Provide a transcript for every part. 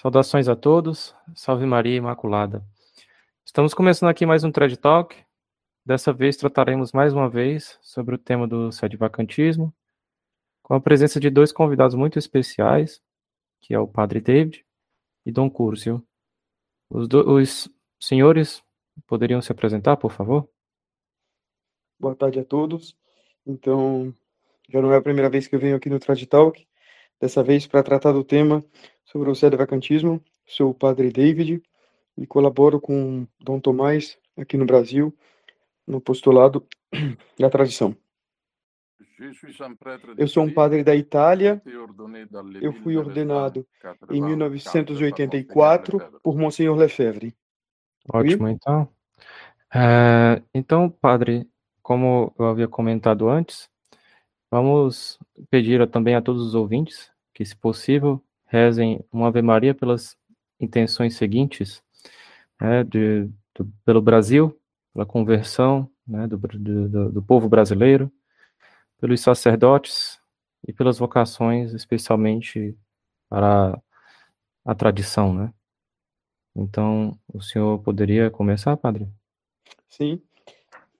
Saudações a todos, salve Maria Imaculada. Estamos começando aqui mais um TED Talk. Dessa vez trataremos mais uma vez sobre o tema do sede-vacantismo, com a presença de dois convidados muito especiais, que é o Padre David e Dom Curcio. Os, do, os senhores poderiam se apresentar, por favor? Boa tarde a todos. Então, já não é a primeira vez que eu venho aqui no Trad Talk, dessa vez para tratar do tema sobre o sedevacantismo. Sou o Padre David e colaboro com Dom Tomás aqui no Brasil, no postulado da tradição. Eu sou um padre da Itália. Eu fui ordenado em 1984 por Monsenhor Lefebvre. Ótimo, então. É, então, padre, como eu havia comentado antes, vamos pedir também a todos os ouvintes que, se possível, rezem uma Ave Maria pelas intenções seguintes, né, de, pelo Brasil, pela conversão né, do, do, do povo brasileiro, pelos sacerdotes e pelas vocações, especialmente para a tradição, né? Então, o senhor poderia começar, padre? Sim.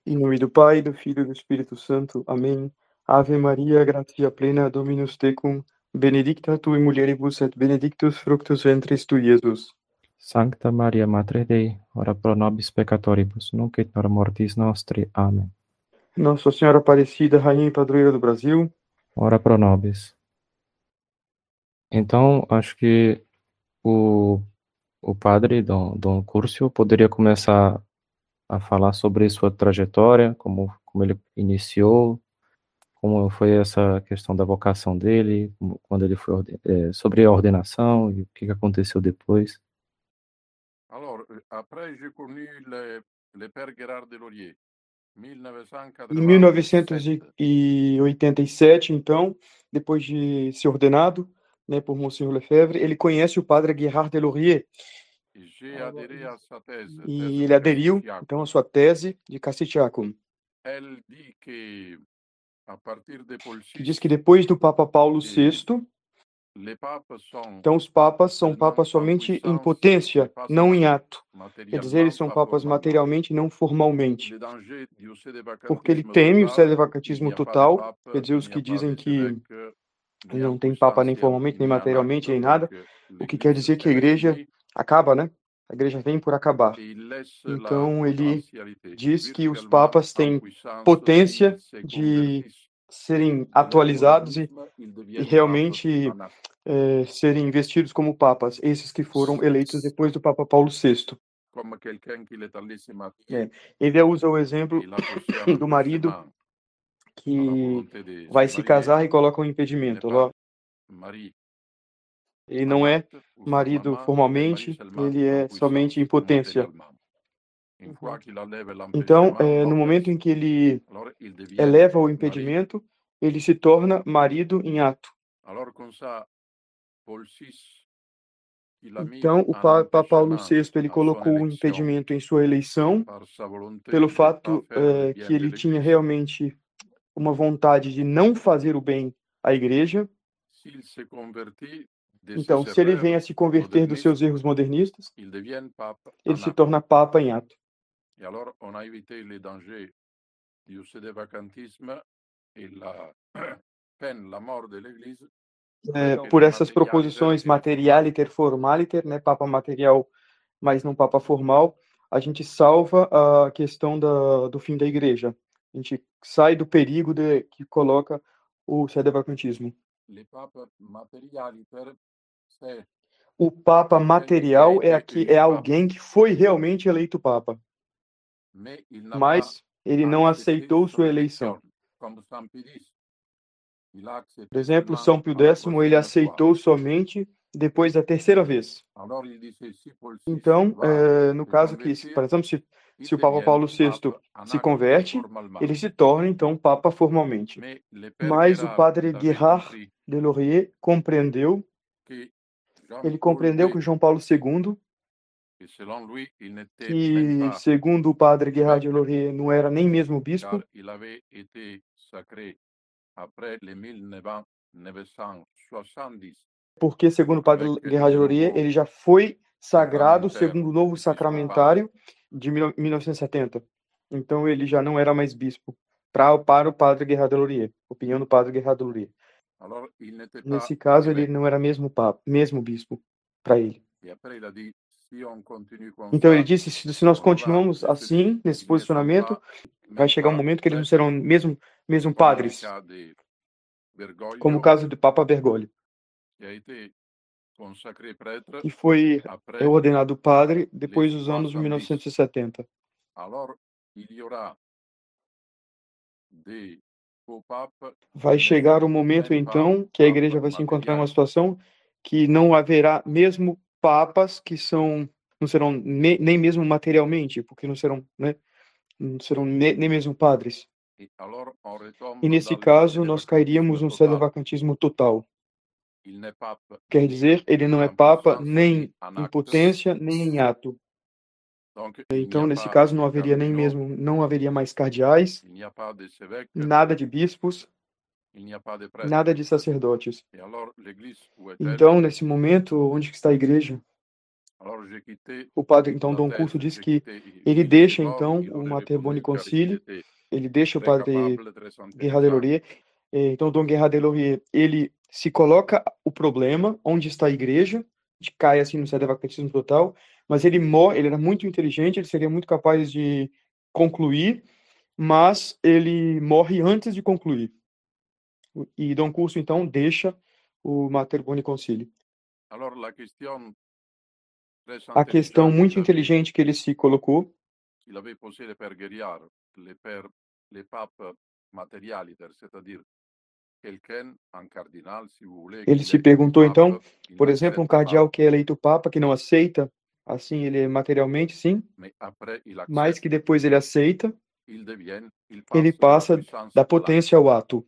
Em nome do Pai, do Filho e do Espírito Santo. Amém. Ave Maria, gratia plena, Dominus tecum, benedicta tu in mulieribus et benedictus fructus ventris tu, Jesus. Sancta Maria, Mater Dei, ora pro nobis peccatoribus, nunc et nora mortis nostri. Amém. Nossa Senhora Aparecida, Rainha e Padroeira do Brasil. Ora pro nobis. Então, acho que o, o padre Dom, Dom Curcio poderia começar a falar sobre sua trajetória, como, como ele iniciou, como foi essa questão da vocação dele, quando ele foi é, sobre a ordenação e o que aconteceu depois. Alors, après j'ai connu le, le père Delorier, em 1987, então, depois de ser ordenado né, por Monsenhor Lefebvre, ele conhece o padre Gerard Delorier. E ele aderiu, então, à sua tese de Castitiacum. Que diz que depois do Papa Paulo VI, então, os papas são papas somente em potência, não em ato. Quer dizer, eles são papas materialmente, não formalmente. Porque ele teme o sedevacantismo total, quer dizer, os que dizem que não tem papa nem formalmente, nem materialmente, nem nada, o que quer dizer que a igreja acaba, né? A igreja vem por acabar. Então, ele diz que os papas têm potência de serem atualizados e, e realmente é, serem investidos como papas, esses que foram eleitos depois do Papa Paulo VI. É, ele usa o exemplo do marido que vai se casar e coloca um impedimento. Ele não é marido formalmente, ele é somente em potência. Então, é, no momento em que ele eleva o impedimento, ele se torna marido em ato. Então, o Papa Paulo VI ele colocou um impedimento em sua eleição pelo fato é, que ele tinha realmente uma vontade de não fazer o bem à igreja. Então, se ele vem a se converter dos seus erros modernistas, ele se torna Papa em ato. Et alors, on a évité les dangers du sédévacantisme et la peine, la mort de l'Église. É, por essas proposições materialiter formaliter, né, papa material, mas não papa formal, a gente salva a questão da, do fim da igreja. A gente sai do perigo de, que coloca o sedevacantismo. O papa material é, aqui, é alguém que foi realmente eleito papa mas ele não aceitou sua eleição. Por exemplo, São Pio X, ele aceitou somente depois da terceira vez. Então, é, no caso que, por exemplo, se, se o Papa Paulo VI se converte, ele se torna, então, Papa formalmente. Mas o padre Gerard de Laurier compreendeu, ele compreendeu que João Paulo II que, segundo o padre Gerard de Laurier, não era nem mesmo bispo. porque, segundo o padre Guerra de Laurier, ele já foi sagrado segundo o novo sacramentário de 1970. Então ele já não era mais bispo pra, para o padre Guerra de Laurier, opinião do padre Guerra de Laurier. Nesse caso, ele não era mesmo papa, mesmo bispo para ele. Então ele disse: se nós continuamos assim, nesse posicionamento, vai chegar um momento que eles não serão mesmo, mesmo padres, como o caso do Papa Bergoglio, que foi ordenado padre depois dos anos 1970. Vai chegar o momento, então, que a igreja vai se encontrar em uma situação que não haverá mesmo papas que são não serão ne, nem mesmo materialmente, porque não serão, né, não serão ne, nem mesmo padres. E nesse caso, nós cairíamos no sedevacantismo total. Quer dizer, ele não é papa nem em potência, nem em ato. Então, nesse caso, não haveria nem mesmo, não haveria mais cardeais, nada de bispos, nada de sacerdotes. Então, nesse momento, onde está a igreja? O padre, então, Dom Curso diz que ele deixa, então, o Mater Boni ele deixa o padre Guerra de Laurier, então, Dom Guerra de Laurier, ele se coloca o problema, onde está a igreja, de cai assim no sedevacantismo total, mas ele morre, ele era muito inteligente, ele seria muito capaz de concluir, mas ele morre antes de concluir. E Dom Curso, então, deixa o Mater Boni Concílio. A questão muito inteligente que ele se colocou ele se perguntou então, por exemplo, um cardeal que é eleito papa que não aceita, assim ele é materialmente sim, mas que depois ele aceita, ele passa da potência ao ato.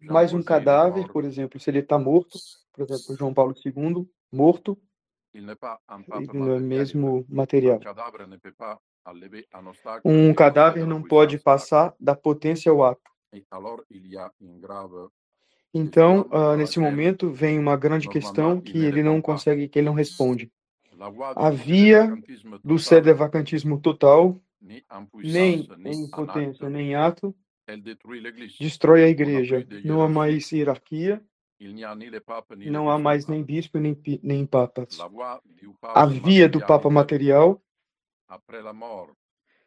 Mas um cadáver, por exemplo, se ele está morto, por exemplo, João Paulo II, morto, ele não é mesmo material. Um cadáver não pode passar da potência ao ato. Então, uh, nesse momento, vem uma grande questão que ele não consegue, que ele não responde. A via do sedevacantismo total, nem em potência, nem em ato, destrói a igreja. Não há mais hierarquia, não há mais nem bispo, nem, nem papas. A via do papa material.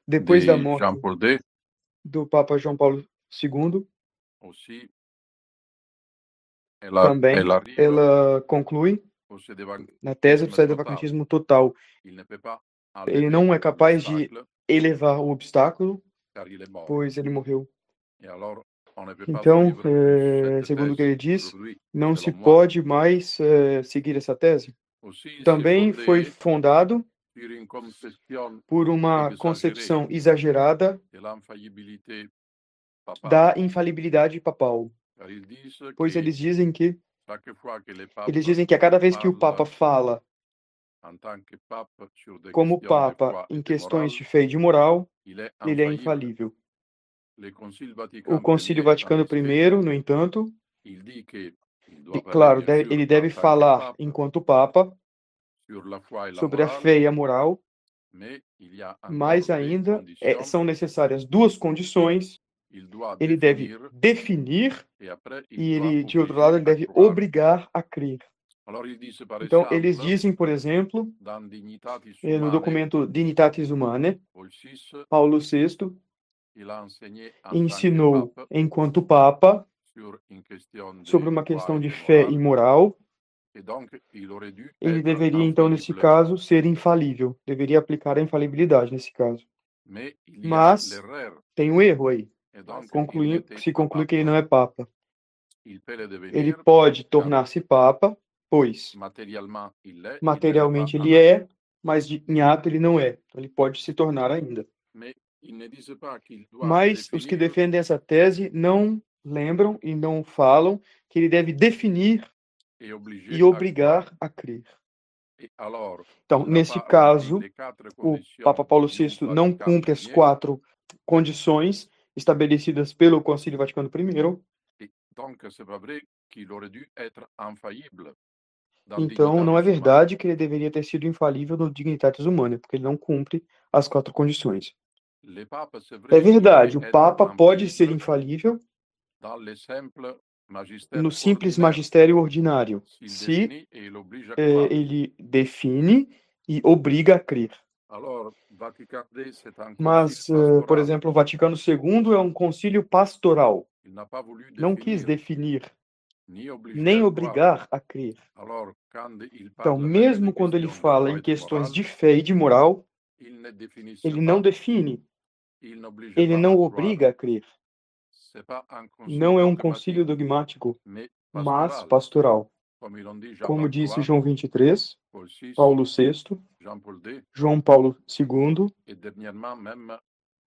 Depois da morte do Papa João Paulo II, também ela conclui na tese do sedevacantismo total. Ele não é capaz de elevar o obstáculo, pois ele morreu. Então, é, segundo o que ele diz, não se pode mais é, seguir essa tese. Também foi fundado por uma concepção exagerada da infalibilidade papal. Pois eles dizem que eles dizem que a cada vez que o Papa fala como Papa em questões de fé e de moral, ele é infalível. O Concílio Vaticano I, no entanto, claro, ele deve falar enquanto Papa sobre a fé e a moral, mas ainda é, são necessárias duas condições. Ele deve definir e ele, de outro lado, ele deve obrigar a crer. Então, eles dizem, por exemplo, eh, no documento Dignitatis Humanae, Paulo VI ensinou, enquanto Papa, sobre uma questão de fé e moral, ele deveria, então, nesse caso, ser infalível, deveria aplicar a infalibilidade nesse caso. Mas tem um erro aí. Conclui, se conclui que ele não é Papa. Ele pode tornar-se Papa, pois materialmente ele é, mas em ato ele não é. Então, ele pode se tornar ainda. Mas os que defendem essa tese não lembram e não falam que ele deve definir e obrigar a crer. Então, nesse caso, o Papa Paulo VI não cumpre as quatro condições estabelecidas pelo Concílio Vaticano I. Dans Então, não é verdade que ele deveria ter sido infalível no Dignitatis Humanae, porque ele não cumpre as quatro condições. É verdade, o Papa pode ser infalível no simples magistério ordinário, se eh, ele define e obriga a crer. Mas, eh, por exemplo, o Vaticano II é um concílio pastoral. Não quis definir nem obrigar a crer. Então, mesmo quando ele fala em questões de fé e de moral, ele não define, ele não obriga a crer. Não é um concílio dogmático, mas pastoral, Como disse 23, João 23, Paul VI, Paulo VI, João Paulo II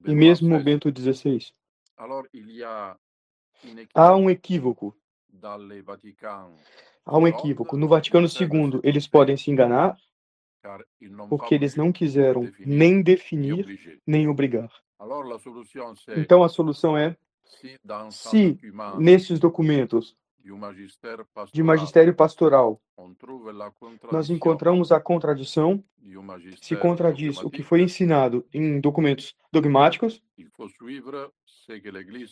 e mesmo. Bento XVI. Há um equívoco. Há um equívoco. No Vaticano II, eles podem se enganar porque eles não quiseram nem ni definir, nem obrigar. Então, a solução é, se nesses documentos de magistério pastoral. Nós encontramos a contradição, se contradiz o que foi ensinado em documentos dogmáticos,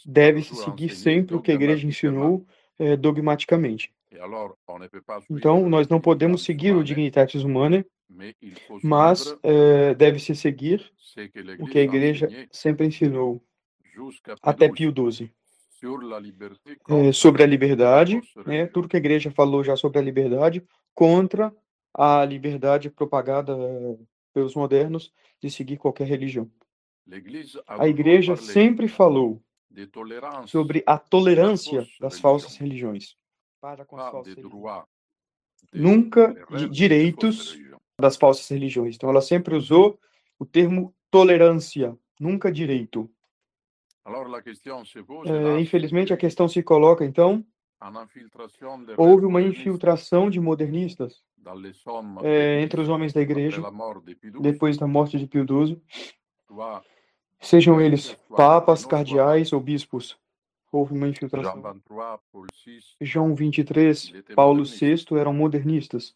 deve-se seguir sempre o que a igreja ensinou eh, dogmaticamente. Suivre Então, nós não podemos seguir o Dignitatis Humanae, mas eh, deve-se seguir o que a igreja sempre ensinou, até Pio XII Contre sobre a liberdade, né, tudo que a igreja falou já sobre a liberdade, contra a liberdade propagada pelos modernos de seguir qualquer religião. A igreja sempre falou sobre a tolerância das falsas religiões, para com as falsas religiões. Nunca de direitos das falsas religiões. Então, ela sempre usou o termo tolerância, nunca direito. Eh, infelizmente, a questão se coloca, então, houve uma infiltração de modernistas de entre os homens da igreja, depois da morte de Pio XII, sejam eles papas, cardeais ou bispos. Houve uma infiltração. 23, Paul VI, João 23, il était Paulo. VI eram modernistas.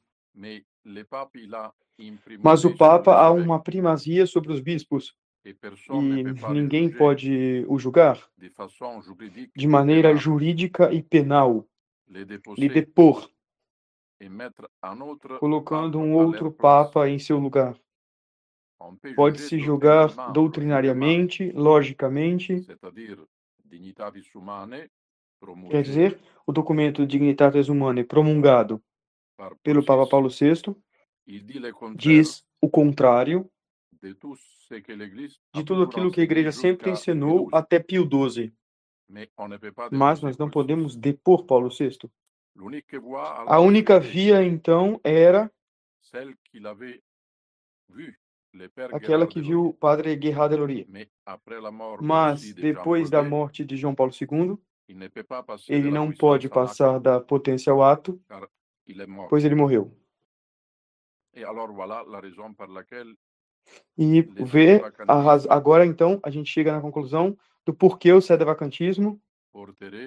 Mas o Papa há uma primazia sobre os bispos e pas le ninguém pode o julgar de maneira jurídica e penal, lhe depor, colocando um outro. Papa em seu lugar. Pode-se julgar doutrinariamente, logicamente, quer dizer, o documento Dignitatis Humanae promulgado pelo Papa Paulo VI diz o contrário de tudo aquilo que a igreja sempre ensinou até Pio XII. Mas nós não podemos depor Paulo VI. A única via, então, era aquela que viu o padre Guerrat de mort Mas, depois da morte de João Paulo II, ele não pode passar da potência ao ato, pois ele morreu. E sédévacantisme agora, então, a gente chega na conclusão do porquê o sedevacantismo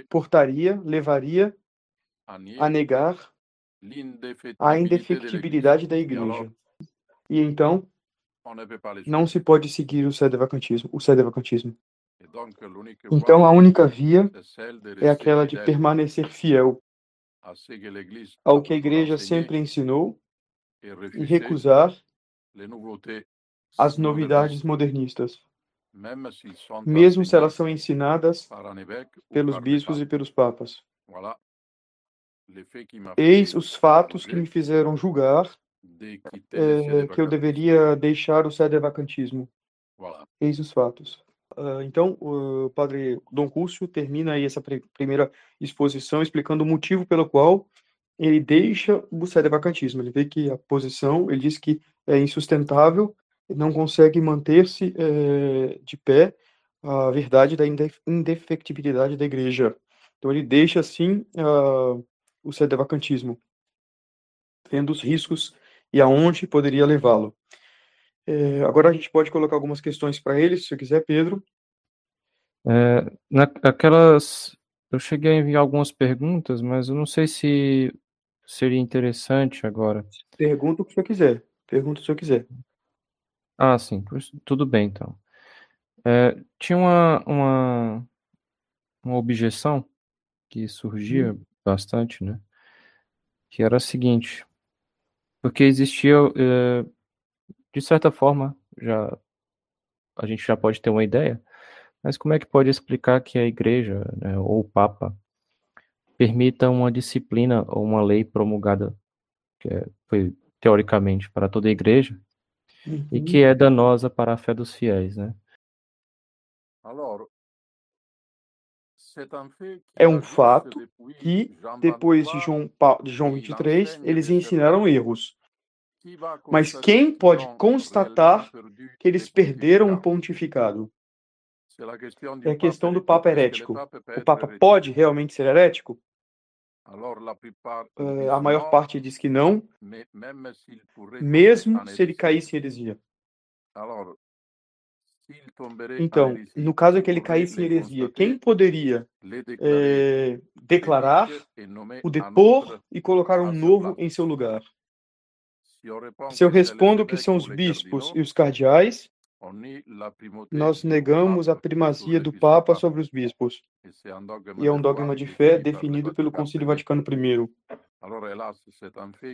portaria, levaria a negar a indefectibilidade da igreja. E então, não se pode seguir o sedevacantismo, o sedevacantismo. Então, a única via é aquela de permanecer fiel ao que a igreja sempre ensinou e recusar as novidades modernistas, mesmo se elas são ensinadas pelos bispos e pelos papas. Eis os fatos que me fizeram julgar eh, que eu deveria deixar o sedevacantismo. Voilà. Eis os fatos. Ah, então, o padre Dom Cúcio termina aí essa pri- primeira exposição explicando o motivo pelo qual ele deixa o sedevacantismo. Ele vê que a posição, ele diz que é insustentável, não consegue manter-se eh, de pé a verdade da inde- indefectibilidade da igreja. Então, ele deixa, assim, ah, o sedevacantismo, vendo os riscos e aonde poderia levá-lo. É, agora a gente pode colocar algumas questões para ele, se você quiser, Pedro. É, naquelas eu cheguei a enviar algumas perguntas, mas eu não sei se seria interessante agora. Pergunta o que você quiser. Pergunta se eu quiser. Ah, sim, tudo bem então. É, tinha uma, uma, uma objeção que surgia hum. bastante, né? Que era a seguinte, porque existia, é, de certa forma, já a gente já pode ter uma ideia, mas como é que pode explicar que a igreja, né, ou o Papa, permita uma disciplina ou uma lei promulgada, que é, foi teoricamente para toda a igreja, uhum. e que é danosa para a fé dos fiéis, né? É um fato que, depois de João, de João 23, eles ensinaram erros. Mas quem pode constatar que eles perderam o pontificado? É a questão do Papa herético. O Papa pode realmente ser herético? Uh, a maior parte diz que não, mesmo se ele caísse em heresia. Então, no caso que ele caísse em heresia, quem poderia é, declarar, o depor e colocar um novo em seu lugar? Se eu respondo que são os bispos e os cardeais, nós negamos a primazia do Papa sobre os bispos. E é um dogma de fé definido pelo Concílio Vaticano I.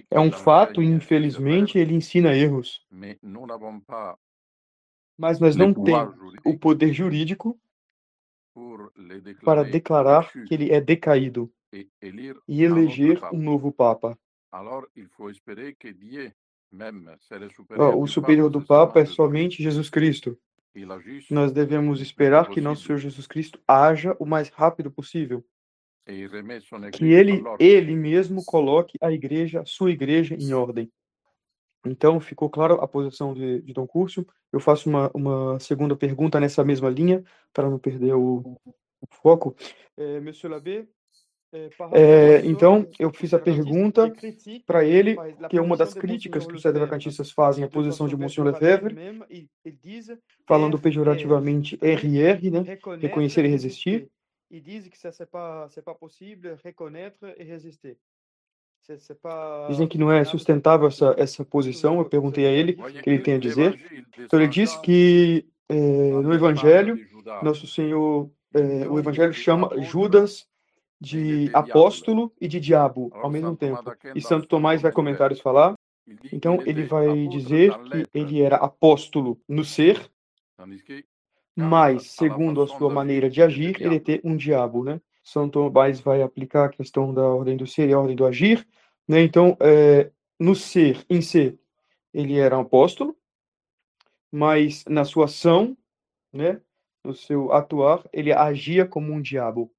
É um fato e, infelizmente, ele ensina erros. Mas nós não temos o poder jurídico para declarar que ele é decaído e eleger um novo Papa. Oh, o superior do Papa é somente Jesus Cristo. Nós devemos esperar que nosso Senhor Jesus Cristo haja o mais rápido possível. Que ele, ele mesmo coloque a igreja, sua igreja, em ordem. Então, ficou claro a posição de, de Dom Curcio. Eu faço uma, uma segunda pergunta nessa mesma linha, para não perder o, o foco. É, Monsieur Labbé, é, então, eu fiz a pergunta para ele, que é uma das críticas que os vacantistas fazem à posição de Monsieur Lefebvre, falando pejorativamente RR, né? reconhecer e resistir. E diz que pas, pas possível reconnaître et résister. Dizem que não é sustentável essa, essa posição. Eu perguntei a ele o que ele tem a dizer. Então, ele diz que é, no Evangelho, nosso Senhor, é, o Evangelho chama Judas de apóstolo e de diabo ao mesmo tempo. E Santo Tomás vai comentários falar. Então ele vai dizer que ele era apóstolo no ser, mas segundo a sua maneira de agir, ele tem um diabo, né? Santo Tomás vai aplicar a questão da ordem do ser e a ordem do agir, né? Então, é, no ser, em ser, ele era um apóstolo, mas na sua ação, né, no seu atuar, ele agia como um diabo.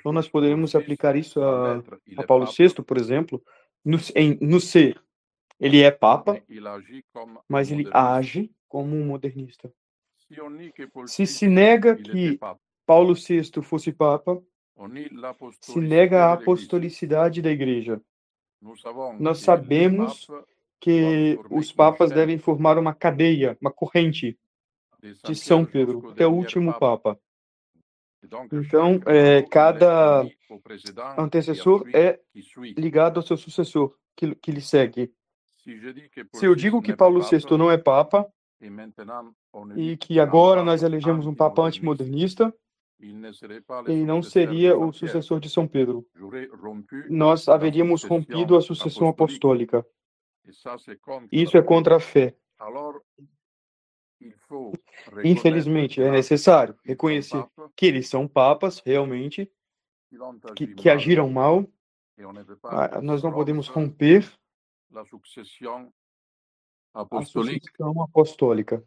Então, nós poderíamos aplicar isso a, a Paulo VI, por exemplo, no, em, no ser. Ele é Papa, mas ele age como um modernista. Se se nega que Paulo VI fosse Papa, se nega a apostolicidade da Igreja. Nós sabemos que os papas devem formar uma cadeia, uma corrente de São Pedro, até o último Papa. Então, é, cada antecessor é ligado ao seu sucessor, que, que lhe segue. Se eu digo que Paulo VI não é Papa, e que agora nós elegemos um Papa antimodernista, ele não seria o sucessor de São Pedro. Nós haveríamos rompido a sucessão apostólica. Isso é contra a fé. Infelizmente, é necessário reconhecer que eles são papas, realmente, que, que agiram mal. Ah, nós não podemos romper a sucessão apostólica.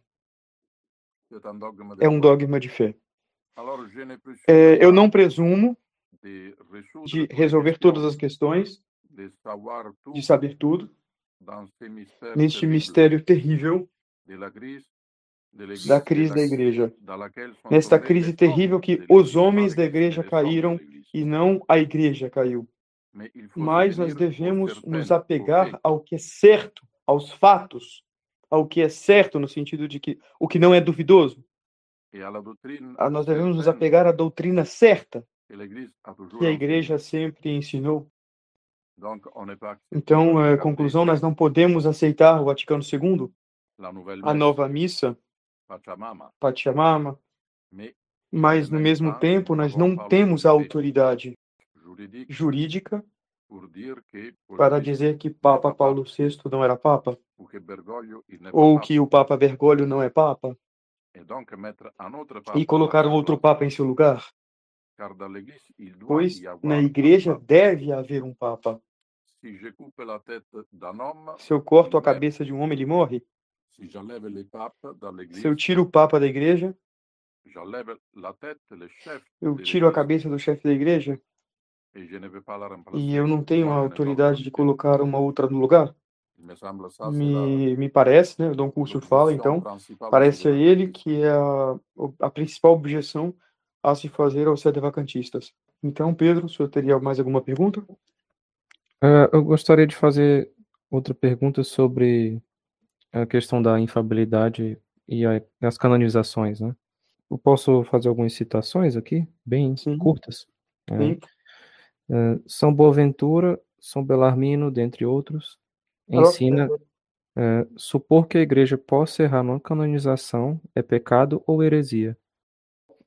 É um dogma de fé. É, eu não presumo de resolver todas as questões, de saber tudo, neste mistério terrível da crise da igreja. Nesta crise terrível que os homens da igreja caíram e não a igreja caiu. Mas nós devemos nos apegar ao que é certo, aos fatos, ao que é certo no sentido de que o que não é duvidoso. Ah, Nós devemos nos apegar à doutrina certa que a igreja sempre ensinou. Então, eh, conclusão, nós não podemos aceitar o Vaticano II, a nova missa, Pachamama, mas no mesmo tempo nós não temos a autoridade jurídica para dizer que Papa Paulo VI não era Papa, ou que o Papa Bergoglio não é Papa, e colocar um outro Papa em seu lugar. Pois na igreja deve haver um Papa. Se eu corto a cabeça de um homem, ele morre. Se eu tiro o Papa da igreja, eu tiro a cabeça do chefe da igreja e eu não tenho a autoridade de colocar uma outra no lugar. Me, me parece, né? O Dom Curso fala, então, parece a ele que é a, a principal objeção a se fazer aos sedevacantistas. Então, Pedro, o senhor teria mais alguma pergunta? Uh, eu gostaria de fazer outra pergunta sobre a questão da infabilidade e a, as canonizações, né? Eu posso fazer algumas citações aqui, bem Sim. curtas. Sim. É, São Boaventura, São Belarmino, dentre outros, ensina é, supor que a igreja possa errar numa canonização é pecado ou heresia.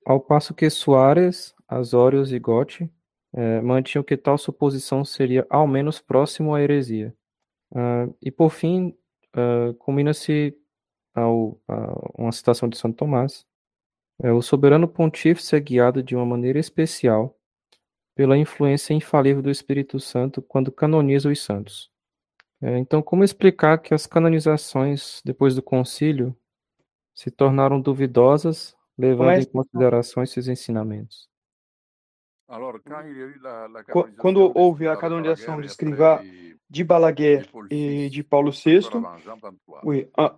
Ao passo que Soares, Azórios e Gotti é, mantinham que tal suposição seria ao menos próximo à heresia. Uh, e por fim, uh, combina-se uma citação de Santo Tomás. É, o soberano pontífice é guiado de uma maneira especial pela influência infalível do Espírito Santo quando canoniza os santos. É, então, como explicar que as canonizações depois do concílio se tornaram duvidosas, levando em consideração esses ensinamentos? Quando houve a canonização de Escrivá de Balaguer e de Paulo VI,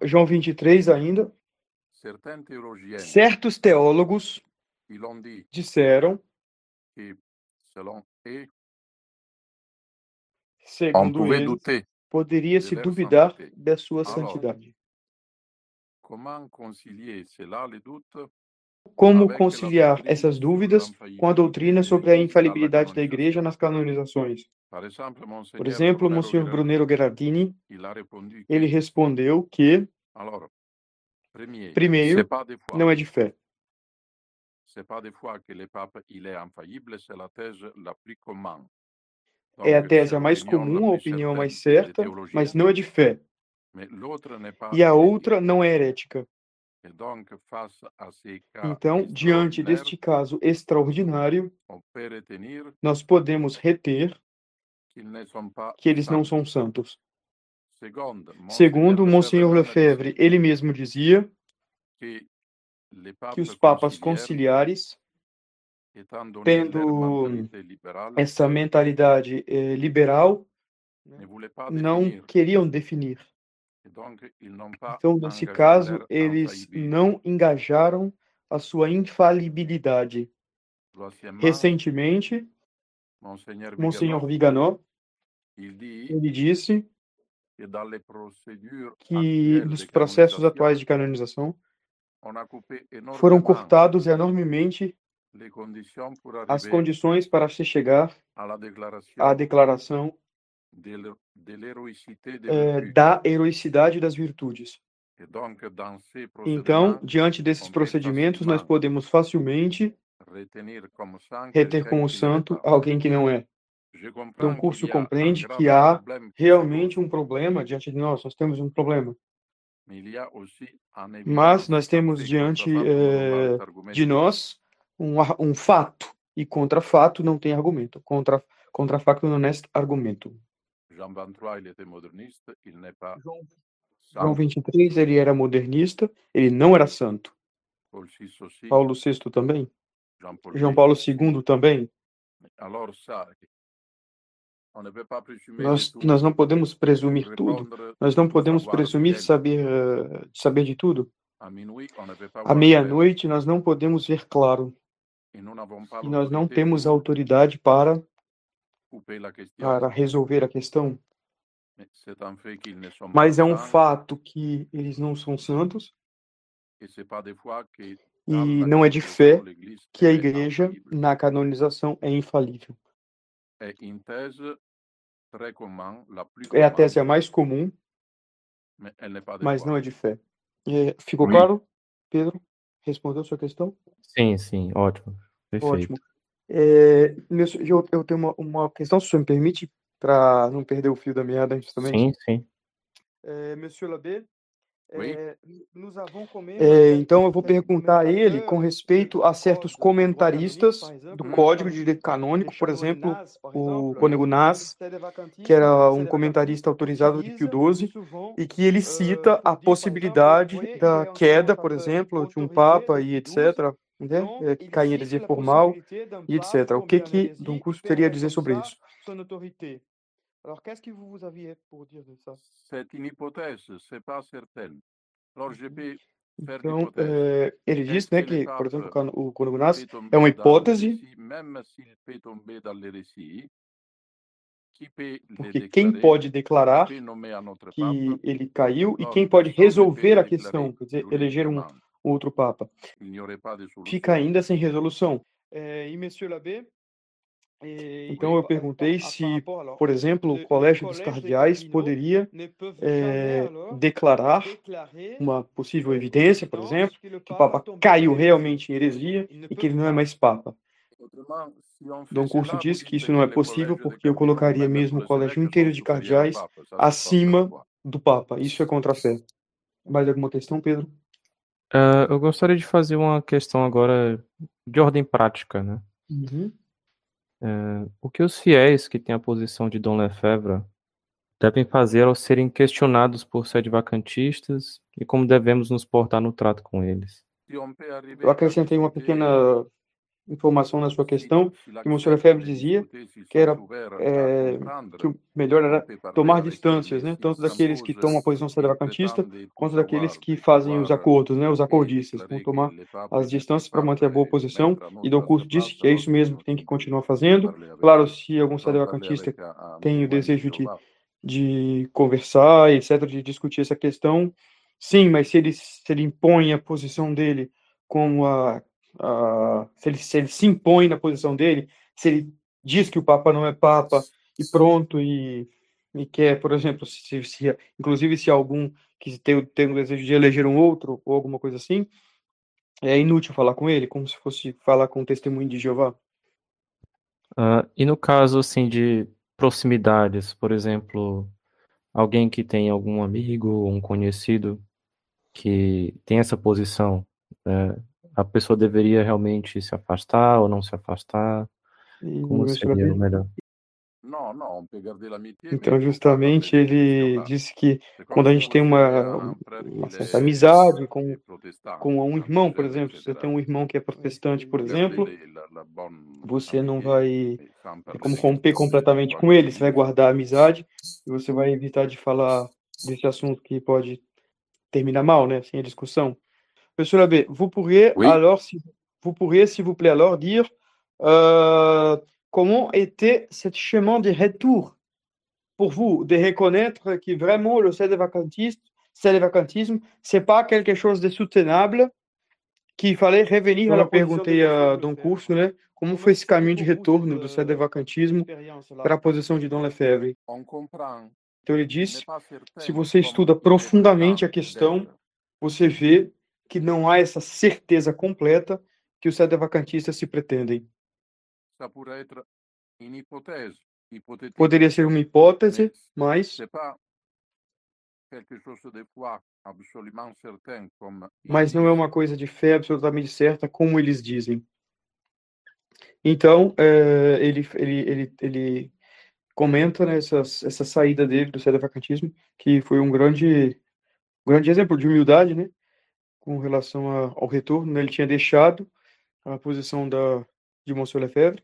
João 23 ainda, certos teólogos disseram segundo eles, poderia se duvidar da sua santidade. Como conciliar essas dúvidas com a doutrina sobre a infalibilidade da Igreja nas canonizações? Por exemplo, Monsenhor Brunero Gherardini, ele respondeu que, primeiro, não é de fé. É a tese mais comum, a opinião mais certa, mas não é de fé. E a outra não é herética. Então, diante deste caso extraordinário, nós podemos reter que eles não são santos. Segundo Monsenhor Lefebvre, ele mesmo dizia que os papas conciliares, tendo essa mentalidade eh, liberal, né, não queriam definir. Então, nesse caso, eles não engajaram a sua infalibilidade. Recentemente, Monsenhor Viganó, ele disse que nos processos atuais de canonização foram cortados enormemente as condições para se chegar à declaração é, da heroicidade das virtudes. Então, diante desses procedimentos, nós podemos facilmente reter como santo alguém que não é. Então, o curso compreende que há realmente um problema diante de nós, nós temos um problema. Mas nós temos diante eh, de nós um, um fato, e contra fato não tem argumento. Contra, contra fato não é argumento. João, João 23, ele era modernista, ele não era santo. Paulo VI também. João Paulo II também. Nós, nós não podemos presumir tudo. Nós não podemos presumir saber, saber de tudo. À meia-noite, nós não podemos ver claro. E nós não temos autoridade para, para resolver a questão. Mas é um fato que eles não são santos. e não é de fé que a igreja, na canonização, é infalível. É a tese a mais comum, mas não é de fé. É, ficou claro, Pedro? Respondeu sua questão? Sim, sim, ótimo. Perfeito. Ótimo. É, eu, eu tenho uma, uma questão, se o senhor me permite, para não perder o fio da meada justamente. Sim, sim. É, Monsieur Labbé, é, é, então eu vou perguntar a ele com respeito a certos comentaristas do Código de Direito Canônico, por exemplo, o Cônego Nas, que era um comentarista autorizado de Pio XII, e que ele cita a possibilidade da queda, por exemplo, de um Papa e etc., né? É, cair heresia formal e etc. O que que Curso teria a dizer sobre isso? Alors, qu'est-ce que vous aviez pour dire de ça C'est une hypothèse, c'est pas certain. Alors, je peux então, é, ele diz né, que, por exemplo, o Conogunas é uma hipótese, porque quem pode declarar que ele caiu e quem pode resolver a questão, quer dizer, eleger um outro Papa, fica ainda sem resolução. É, e Monsieur Labbé, então eu perguntei se, por exemplo, o Colégio dos Cardeais poderia é, declarar uma possível evidência, por exemplo, que o Papa caiu realmente em heresia e que ele não é mais Papa. Dom Curso diz que isso não é possível porque eu colocaria mesmo o colégio inteiro de cardeais acima do Papa. Isso é contra a fé. Mais alguma questão, Pedro? Uh, eu gostaria de fazer uma questão agora de ordem prática, né? Uhum. É, o que os fiéis que têm a posição de Dom Lefebvre devem fazer ao serem questionados por vacantistas e como devemos nos portar no trato com eles? Eu acrescentei uma pequena informação na sua questão, que o Sr. Lefebvre dizia que era é, que o melhor era tomar distâncias, né, tanto daqueles que tomam a posição sedevacantista, quanto daqueles que fazem os acordos, né, os acordistas, vão tomar as distâncias para manter a boa posição, e Dom Curso disse que é isso mesmo que tem que continuar fazendo. Claro, se algum sedevacantista tem o desejo de, de conversar, etc., de discutir essa questão, sim, mas se ele, se ele impõe a posição dele como a uh, se, ele, se ele se impõe na posição dele, se ele diz que o Papa não é Papa e pronto, e, e quer, por exemplo, se, se, inclusive se algum que tem, tem o desejo de eleger um outro ou alguma coisa assim, é inútil falar com ele, como se fosse falar com o testemunho de Jeová. Uh, e no caso, assim, de proximidades, por exemplo, alguém que tem algum amigo, um conhecido que tem essa posição, né, a pessoa deveria realmente se afastar ou não se afastar? Como seria o melhor? Então, justamente, ele disse que quando a gente tem uma, uma certa amizade com, com um irmão, por exemplo, se você tem um irmão que é protestante, por exemplo, você não vai é como romper completamente com ele, você vai guardar a amizade e você vai evitar de falar desse assunto que pode terminar mal, né, sem a discussão. Monsieur l'abbé, vous pourriez oui. alors, si vous pourriez, s'il vous plaît, alors dire euh, comment était ce chemin de retour pour vous, de reconnaître que vraiment le cédévacantisme, cédévacantisme, c'est pas quelque chose de soutenable, qu'il fallait revenir. Ela perguntei a Dom Curso, né? Como foi esse caminho de retorno do sedevacantismo para a posição de Dom Lefebvre? Então ele disse, se você estuda profundamente a questão, você vê que não há essa certeza completa que os sedevacantistas se pretendem. Poderia ser uma hipótese, mas mas não é uma coisa de fé absolutamente certa, como eles dizem. Então, é, ele, ele, ele, ele comenta né, essa, essa saída dele do sedevacantismo, que foi um grande, grande exemplo de humildade, né? Com relação a, ao retorno, né? ele tinha deixado a posição da, de Monsieur Lefebvre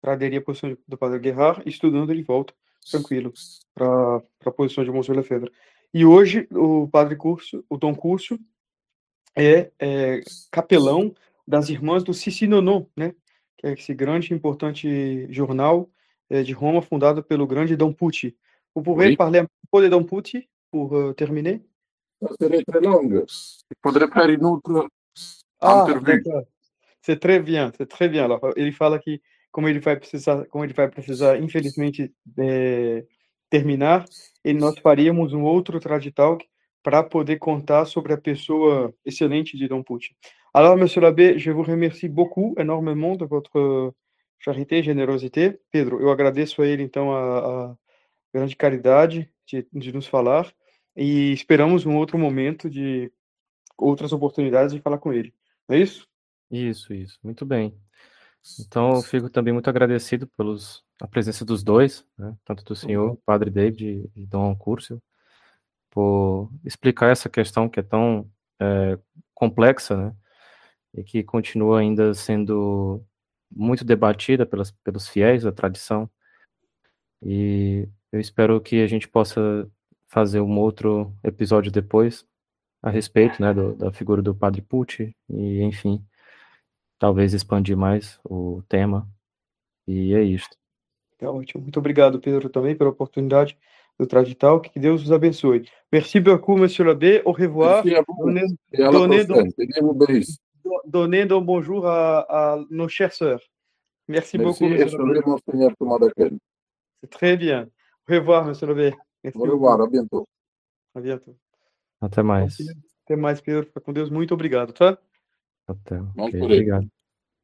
para aderir à posição do Padre Guerrard, estudando ele volta tranquilo para a posição de Monsieur Lefebvre. E hoje o Padre Curso, o Dom Curso, é, é capelão das Irmãs do Sissinonon, né? que é esse grande e importante jornal é, de Roma fundado pelo grande Dom Pucci. Vous pouvez oui. parler un peu de Dom Pucci pour uh, terminer très longue. Il faudrait faire une autre, Ah, C'est très bien, c'est très bien. Alors, ele fala que como ele vai precisar, como ele vai precisar, infelizmente, é, terminar, e nós faríamos um outro Traditalk para poder contar sobre a pessoa excelente de Dom Pucci. Alors, Monsieur l'abbé, je vous remercie beaucoup, énormément de votre charité e generosité. Pedro, eu agradeço a ele, então, a, a grande caridade de, de nos falar e esperamos um outro momento de outras oportunidades de falar com ele. Não é isso? Isso, isso. Muito bem. Então, eu fico também muito agradecido pelos a presença dos dois, né, tanto do senhor, uhum. Padre David e Dom Curcio, por explicar essa questão que é tão é, complexa, né, e que continua ainda sendo muito debatida pelas, pelos fiéis da tradição. E eu espero que a gente possa fazer um outro episódio depois a respeito, né, do, da figura do Padre Pucci e, enfim, talvez expandir mais o tema. E é isto. É ótimo. Muito obrigado, Pedro, também pela oportunidade do Tradital. Que Deus os abençoe. Merci beaucoup, monsieur l'abbé. Au revoir. Donnez, donc bonjour à, à, nos chères sœurs. Merci, Merci beaucoup, monsieur l'abbé. C'est très bien. Au revoir, monsieur l'abbé. À bientôt. À bientôt. Até mais. Até mais, Pedro. Fica com Deus. Muito obrigado, tá? Até. Okay, obrigado.